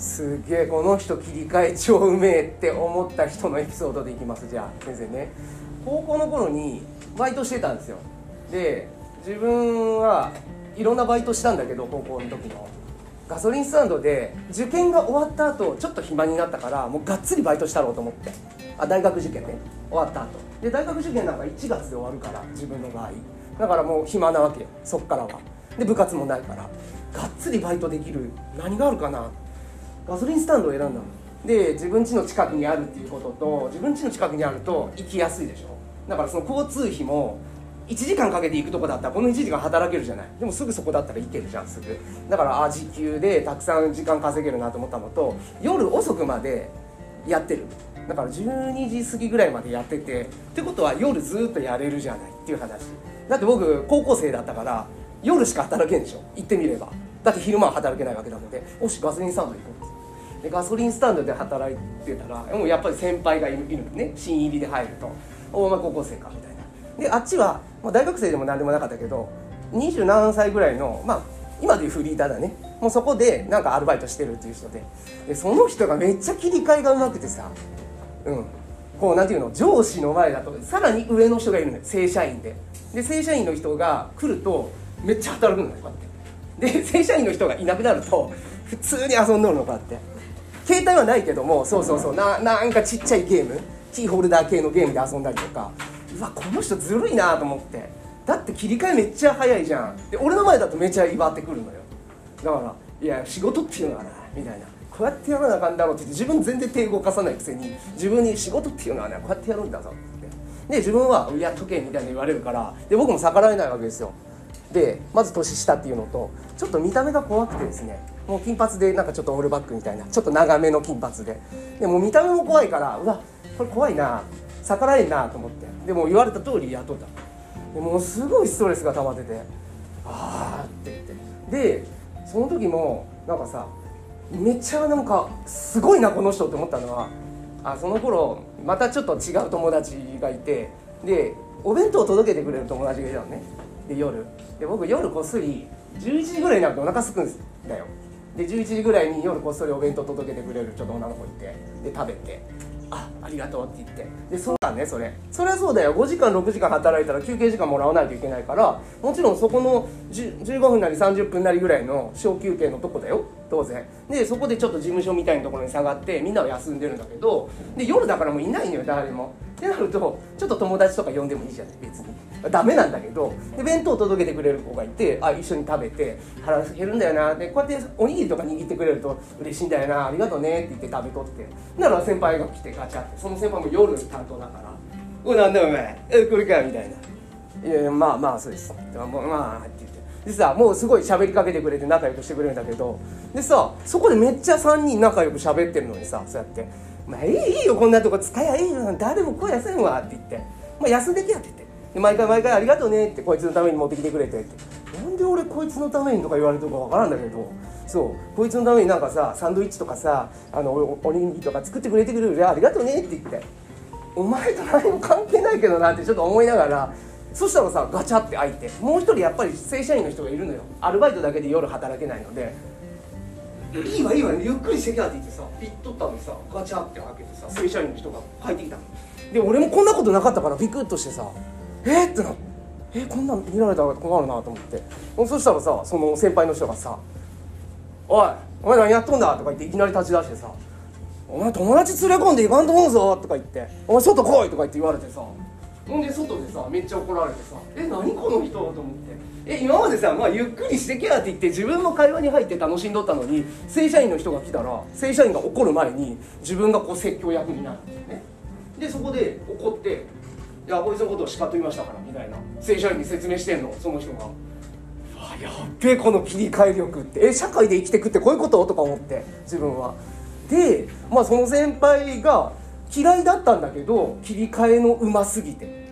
すげえこの人切り替え超うめえって思った人のエピソードでいきます。じゃあ先生ね。高校の頃にバイトしてたんですよ。で自分はいろんなバイトしたんだけど高校の時の。ガソリンスタンドで受験が終わった後ちょっと暇になったからもうがっつりバイトしたろうと思って。あ大学受験ね。終わった後。で大学受験なんか1月で終わるから自分の場合。だからもう暇なわけよ。そっからは。で部活もないから。がっつりバイトできる何があるかなってガソリンスタンドを選んだの。で自分家の近くにあるっていうことと自分家の近くにあると行きやすいでしょ。だからその交通費も1時間かけて行くとこだったらこの1時間働けるじゃない。でもすぐそこだったら行けるじゃんすぐ。だからあ時給でたくさん時間稼げるなと思ったのと夜遅くまでやってる。だから12時過ぎぐらいまでやっててってことは夜ずっとやれるじゃないっていう話。だって僕高校生だったから夜しか働けんでしょ。行ってみれば。だって昼間は働けないわけなので。よしガソリンスタンド行こうでガソリンスタンドで働いてたらもうやっぱり先輩がいるね。新入りで入ると「おお前高校生か」みたいな。であっちは、まあ、大学生でも何でもなかったけど二十何歳ぐらいのまあ今でいうフリーターだね。もうそこでなんかアルバイトしてるっていう人で。でその人がめっちゃ切り替えがうまくてさ。うん。こうなんていうの？上司の前だとさらに上の人がいるのよ。正社員で。で正社員の人が来るとめっちゃ働くのよこうやって。で正社員の人がいなくなると普通に遊んどるのこうやって。携帯はないけどもそうそうそうななんかちっちゃいゲームキーホルダー系のゲームで遊んだりとかうわこの人ずるいなと思って。だって切り替えめっちゃ早いじゃん。で俺の前だとめちゃ祝ってくるのよ。だからいや仕事っていうのはなみたいな。こうやってやらなあかんだろうってって自分全然手動かさないくせに自分に仕事っていうのはねこうやってやるんだぞって。で自分は「やっとけ」みたいに言われるからで僕も逆らえないわけですよ。でまず年下っていうのとちょっと見た目が怖くてですねもう金髪でなんかちょっとオールバックみたいなちょっと長めの金髪で。でも見た目も怖いからうわこれ怖いな逆らえんなと思って。でも言われた通り雇った。でもうすごいストレスが溜まっててああって言って。でその時もなんかさめっちゃなんかすごいなこの人って思ったのはあその頃またちょっと違う友達がいてでお弁当を届けてくれる友達がいたのね。で夜。で僕夜こっそり11時ぐらいになるとお腹すくんだよ。で11時ぐらいに夜こっそりお弁当届けてくれるちょっと女の子いて。で食べて。あありがとうって言って。でそうだねそれ。そりゃそうだよ。5時間6時間働いたら休憩時間もらわないといけないからもちろんそこの10 15分なり30分なりぐらいの小休憩のとこだよ。当然。でそこでちょっと事務所みたいなところに下がってみんなは休んでるんだけどで夜だからもういないのよ誰も。ってなるとちょっと友達とか呼んでもいいじゃない別に。ダメなんだけどで弁当を届けてくれる子がいてあ一緒に食べて腹減るんだよなでこうやっておにぎりとか握ってくれると嬉しいんだよなありがとうねって言って食べとって。なら先輩が来てガチャってその先輩も夜担当だから「おいなんだお前えこれか」みたいな「いやいやまあまあそうです」まあまあって言って。でさもうすごい喋りかけてくれて仲良くしてくれるんだけどでさそこでめっちゃ3人仲良く喋ってるのにさそうやって「まあいいよこんなとこ使えばいいよ誰も声やせんわ」って言って「まあ休んでけや」って言って。毎回毎回ありがとうねってこいつのために持ってきてくれてって。なんで俺こいつのためにとか言われてるかわからんだけど。そう。こいつのためになんかさサンドイッチとかさあのおおにぎりとか作ってくれてくれるありがとうねって言って。お前と何も関係ないけどなってちょっと思いながら。そしたらさガチャって開いて。もう一人やっぱり正社員の人がいるのよ。アルバイトだけで夜働けないので「いいわいいわ。ゆっくりしてきゃ」っててさピッとったのにさガチャって開けてさ正社員の人が帰ってきたで俺もこんなことなかったからビクッとしてさえっってなえこんなん見られたら困るなと思って。そしたらさその先輩の人がさ「おいお前何やっとんだ」とか言っていきなり立ち出してさ「お前友達連れ込んでいかんと思うぞ」とか言って「お前外来い」とか言って言われてさほんで外でさめっちゃ怒られてさ「え何この人」と思って。え今までさ、まあ、ゆっくりしてけやって言って自分も会話に入って楽しんどったのに正社員の人が来たら正社員が怒る前に自分がこう説教役になるんだよね。でそこで怒って「いやこいつのことを叱っときましたから」みたいな。正社員に説明してんのその人が。あやっべえこの切り替え力って。え社会で生きてくってこういうこと？とか思って自分は。でまあその先輩が嫌いだったんだけど切り替えのうますぎて。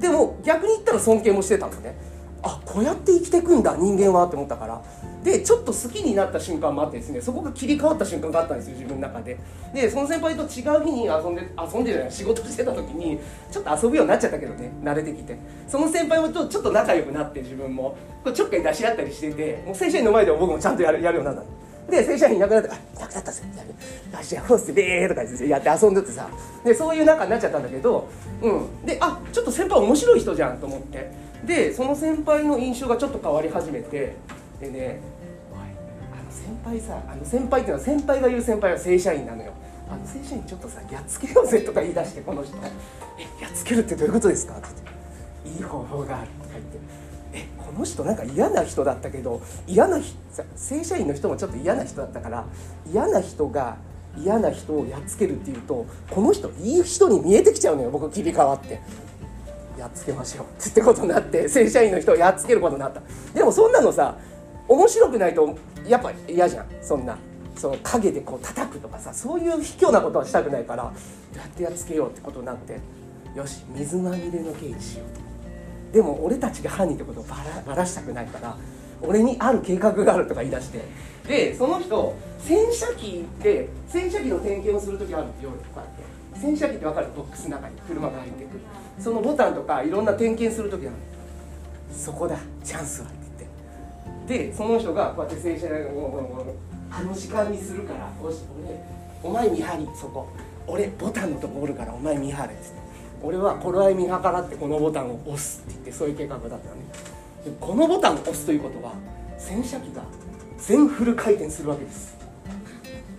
でも逆に言ったら尊敬もしてたのね。あこうやって生きてくんだ人間はって思ったから。でちょっと好きになった瞬間もあってですねそこが切り替わった瞬間があったんですよ自分の中で。でその先輩と違う日に遊んで遊んでじゃない仕事してた時にちょっと遊ぶようになっちゃったけどね慣れてきて。その先輩もちょっと仲良くなって自分も。これちょっかい出し合ったりしててもう正社員の前では僕もちゃんとやるやるようになったで正社員いなくなって「あいなくなったぜ」みたいな「じゃあホースでー」とかやって遊んでてさ。でそういう仲になっちゃったんだけどうん。であちょっと先輩面白い人じゃんと思って。でその先輩の印象がちょっと変わり始めてでねあの先輩さあの先輩っていうのは先輩が言う先輩は正社員なのよ。あの正社員ちょっとさやっつけようぜとか言い出してこの人「えやっつけるってどういうことですか?」って言って「いい方法がある」の人なんか嫌な人だったけど嫌な正社員の人もちょっと嫌な人だったから嫌な人が嫌な人をやっつけるっていうとこの人いい人に見えてきちゃうのよ僕切り替わって。やっつけましょうってことになって正社員の人をやっつけることになった。でもそんなのさ面白くないとやっぱ嫌じゃん。そんなその影でこう叩くとかさそういう卑怯なことはしたくないからやってやっつけようってことになってよし水まみれの刑事しようと。でも俺たちが犯人ってことをばらばらしたくないから俺にある計画があるとか言い出してでその人洗車機で洗車機の点検をする時あるんですよこうやって。洗車機って分かる？ボックスの中に車が入ってくる。そのボタンとかいろんな点検する時ある。そこだ。チャンスはって言って。でその人がこうやって洗車をあの時間にするから俺お前見張りそこ。俺ボタンのとこおるからお前見張れってって。俺は頃合い見計らってこのボタンを押すって言ってそういう計画だったのね。でこのボタンを押すということは洗車機が全フル回転するわけです。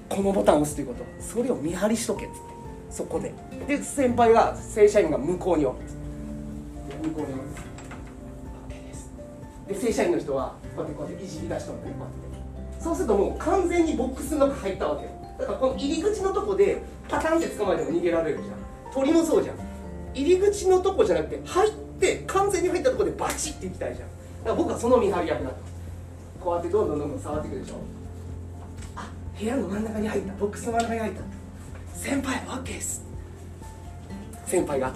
このボタンを押すということはそれを見張りしとけっつってそこで。で先輩が正社員が向こうにおる。向こうにおるですで正社員の人はこうやってこうやっていじり出したのね。こうやってそうするともう完全にボックスの中入ったわけだからこの入り口のとこでパタンって捕まえても逃げられるじゃん。鳥もそうじゃん。入り口のとこじゃなくて入って完全に入ったとこでバチっていきたいじゃん。だから僕はその見張り役だった。こうやってどんどんどんどん触っていくでしょ。あ部屋の真ん中に入ったボックスの真ん中に入った。先輩 OK です。先輩が。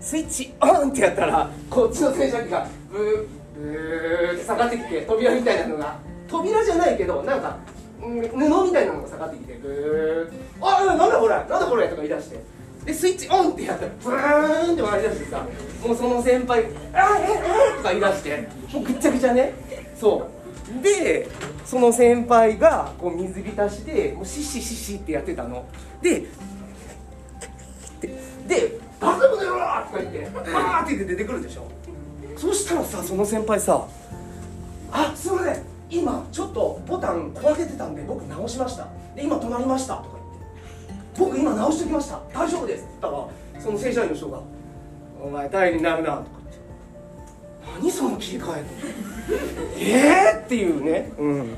スイッチオンってやったらこっちの洗車機がブーブーって下がってきて扉みたいなのが扉じゃないけどなんか布みたいなのが下がってきてブーあなんだこれ？なんだこれ？とか言い出して。でスイッチオンってやったらブーンって回り出してさもうその先輩「あええとか言い出してもうぐっちゃぐちゃね。そう。でその先輩がこう水浸しでもうシッシッシシってやってたの。でで「バカ者よ!」とか言って「あーって出てくるでしょ。そしたらさその先輩さ「あすいません。今ちょっとボタン壊れてたんで僕直しました。で今止まりました」とか僕今直してきました。大丈夫です」って言ったらその正社員の人が「お前大変になるな」とかって「何その切り替え」え えー、っていうね。うん。